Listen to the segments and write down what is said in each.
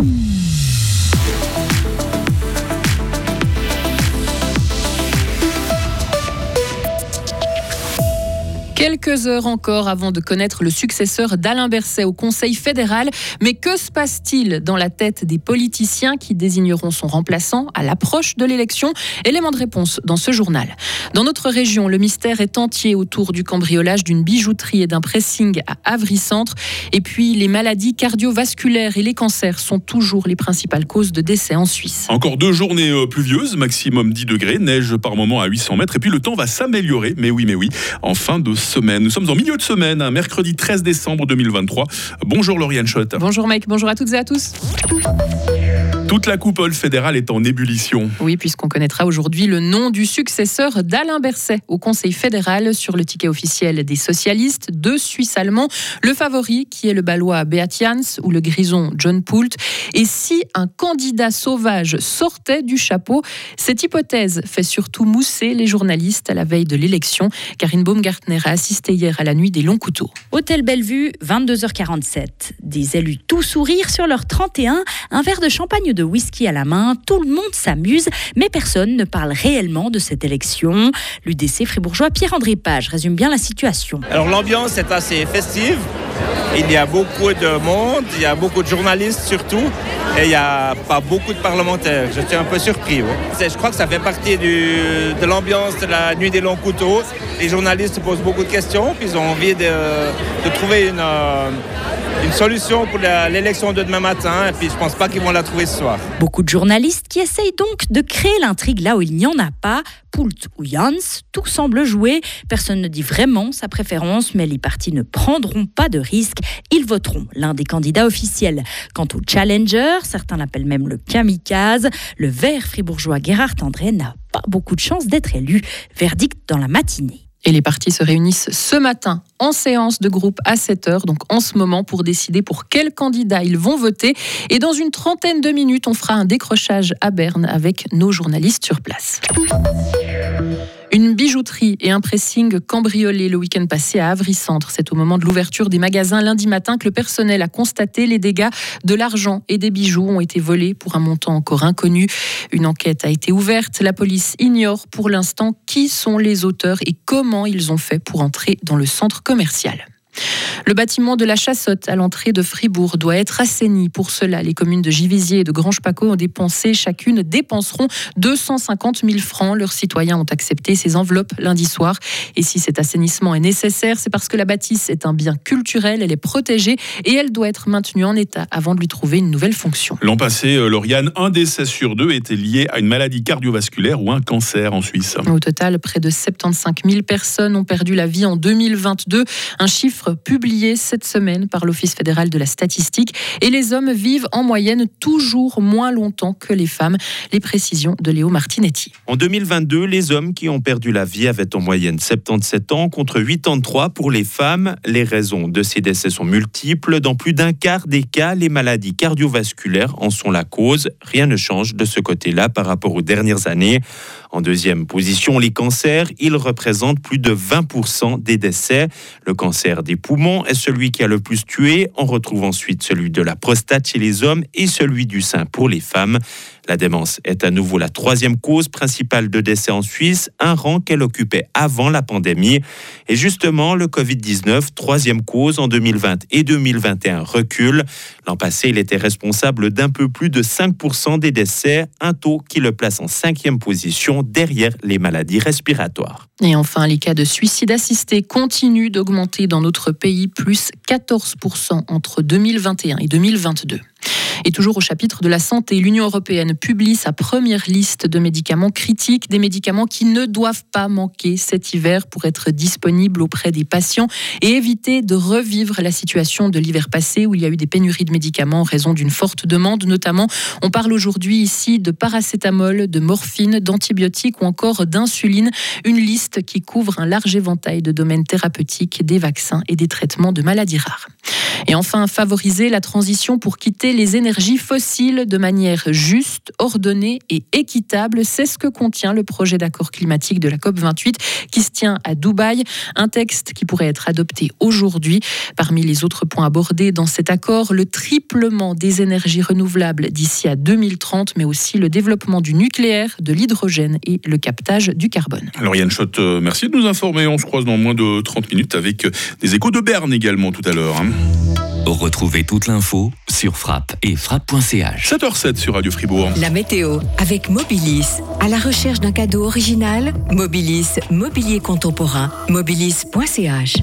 Mm. Quelques heures encore avant de connaître le successeur d'Alain Berset au Conseil fédéral. Mais que se passe-t-il dans la tête des politiciens qui désigneront son remplaçant à l'approche de l'élection? Élément de réponse dans ce journal. Dans notre région, le mystère est entier autour du cambriolage d'une bijouterie et d'un pressing à Avry-Centre. Et puis, les maladies cardiovasculaires et les cancers sont toujours les principales causes de décès en Suisse. Encore deux journées euh, pluvieuses, maximum 10 degrés, neige par moment à 800 mètres. Et puis le temps va s'améliorer, mais oui, mais oui, en fin de Nous sommes en milieu de semaine, hein, mercredi 13 décembre 2023. Bonjour Lauriane Schott. Bonjour Mike, bonjour à toutes et à tous. Toute la coupole fédérale est en ébullition. Oui, puisqu'on connaîtra aujourd'hui le nom du successeur d'Alain Berset au Conseil fédéral sur le ticket officiel des socialistes, deux Suisses allemands, le favori qui est le balois Beat Jans ou le grison John Poult. Et si un candidat sauvage sortait du chapeau, cette hypothèse fait surtout mousser les journalistes à la veille de l'élection. Karine Baumgartner a assisté hier à la nuit des longs couteaux. Hôtel Bellevue, 22h47. Des élus tout sourire sur leur 31, un verre de champagne de whisky à la main, tout le monde s'amuse, mais personne ne parle réellement de cette élection. L'UDC fribourgeois Pierre-André Page résume bien la situation. Alors l'ambiance est assez festive. Il y a beaucoup de monde, il y a beaucoup de journalistes surtout, et il n'y a pas beaucoup de parlementaires. Je suis un peu surpris. Je crois que ça fait partie de l'ambiance de la nuit des longs couteaux. Les journalistes posent beaucoup de questions, puis ils ont envie de, trouver une, euh, une solution pour l'élection de demain matin. Et puis je pense pas qu'ils vont la trouver ce soir. Beaucoup de journalistes qui essayent donc de créer l'intrigue là où il n'y en a pas. Poult ou Jans, tout semble jouer. Personne ne dit vraiment sa préférence, mais les partis ne prendront pas de risques. Ils voteront l'un des candidats officiels. Quant au challenger, certains l'appellent même le kamikaze, le vert fribourgeois Gerhard André n'a pas beaucoup de chance d'être élu. Verdict dans la matinée. Et les partis se réunissent ce matin en séance de groupe à 7 heures, donc en ce moment, pour décider pour quel candidat ils vont voter. Et dans une trentaine de minutes, on fera un décrochage à Berne avec nos journalistes sur place. Une bijouterie et un pressing cambriolés le week-end passé à Avry-Centre. C'est au moment de l'ouverture des magasins lundi matin que le personnel a constaté les dégâts. De l'argent et des bijoux ont été volés pour un montant encore inconnu. Une enquête a été ouverte. La police ignore pour l'instant qui sont les auteurs et comment ils ont fait pour entrer dans le centre commercial. Le bâtiment de la Chassotte à l'entrée de Fribourg doit être assaini. Pour cela, les communes de Givisier et de Grange-Paco ont dépensé, chacune dépenseront 250 000 francs. Leurs citoyens ont accepté ces enveloppes lundi soir. Et si cet assainissement est nécessaire, c'est parce que la bâtisse est un bien culturel, elle est protégée et elle doit être maintenue en état avant de lui trouver une nouvelle fonction. L'an passé, euh, Lauriane, un décès sur deux était lié à une maladie cardiovasculaire ou un cancer en Suisse. Au total, près de 75 000 personnes ont perdu la vie en 2022, un chiffre publié cette semaine par l'Office fédéral de la statistique. Et les hommes vivent en moyenne toujours moins longtemps que les femmes. Les précisions de Léo Martinetti. En 2022, les hommes qui ont perdu la vie avaient en moyenne 77 ans contre 83 pour les femmes. Les raisons de ces décès sont multiples. Dans plus d'un quart des cas, les maladies cardiovasculaires en sont la cause. Rien ne change de ce côté-là par rapport aux dernières années. En deuxième position, les cancers. Ils représentent plus de 20% des décès. Le cancer des poumons est celui qui a le plus tué. On retrouve ensuite celui de la prostate chez les hommes et celui du sein pour les femmes. La démence est à nouveau la troisième cause principale de décès en Suisse, un rang qu'elle occupait avant la pandémie. Et justement, le Covid-19, troisième cause en 2020 et 2021, recule. L'an passé, il était responsable d'un peu plus de 5% des décès, un taux qui le place en cinquième position derrière les maladies respiratoires. Et enfin, les cas de suicide assisté continuent d'augmenter dans notre pays, plus 14% entre 2021 et 2022. Et toujours au chapitre de la santé, l'Union européenne publie sa première liste de médicaments critiques, des médicaments qui ne doivent pas manquer cet hiver pour être disponibles auprès des patients et éviter de revivre la situation de l'hiver passé où il y a eu des pénuries de médicaments en raison d'une forte demande. Notamment, on parle aujourd'hui ici de paracétamol, de morphine, d'antibiotiques ou encore d'insuline. Une liste qui couvre un large éventail de domaines thérapeutiques, des vaccins et des traitements de maladies rares. Et enfin, favoriser la transition pour quitter les énergies énergies fossiles de manière juste, ordonnée et équitable. C'est ce que contient le projet d'accord climatique de la COP28 qui se tient à Dubaï. Un texte qui pourrait être adopté aujourd'hui. Parmi les autres points abordés dans cet accord, le triplement des énergies renouvelables d'ici à 2030, mais aussi le développement du nucléaire, de l'hydrogène et le captage du carbone. Alors Yann Schott, euh, merci de nous informer. On se croise dans moins de 30 minutes avec des échos de Berne également tout à l'heure. Retrouvez toute l'info sur frappe et frappe.ch. 7h07 sur Radio Fribourg. La météo avec Mobilis. À la recherche d'un cadeau original, Mobilis, mobilier contemporain, mobilis.ch.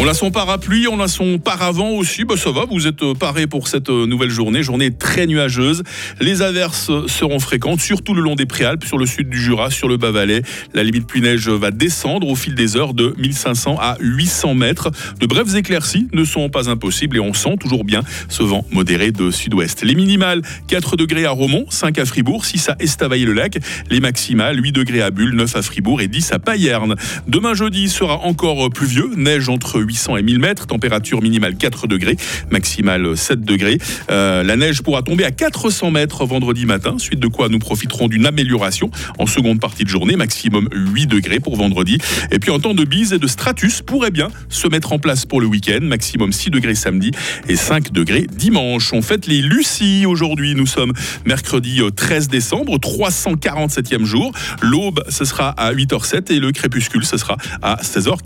On a son parapluie, on a son paravent aussi. Bah, ça va, vous êtes euh, parés pour cette euh, nouvelle journée. Journée très nuageuse. Les averses seront fréquentes, surtout le long des Préalpes, sur le sud du Jura, sur le Bas-Valais. La limite pluie-neige va descendre au fil des heures de 1500 à 800 mètres. De brèves éclaircies ne sont pas impossibles et on sent toujours bien ce vent modéré de sud-ouest. Les minimales, 4 degrés à Romont, 5 à Fribourg, 6 à Estavayer-le-Lac. Les maximales, 8 degrés à Bulle, 9 à Fribourg et 10 à Payerne. Demain jeudi sera encore pluvieux, neige entre 800 et 1000 mètres, température minimale 4 degrés, maximale 7 degrés. Euh, la neige pourra tomber à 400 mètres vendredi matin, suite de quoi nous profiterons d'une amélioration en seconde partie de journée, maximum 8 degrés pour vendredi. Et puis en temps de bise et de stratus pourrait bien se mettre en place pour le week-end, maximum 6 degrés samedi et 5 degrés dimanche. On fête les Lucies aujourd'hui, nous sommes mercredi euh, 13 décembre, 347e jour. L'aube, ce sera à 8h07 et le crépuscule, ce sera à 16h40.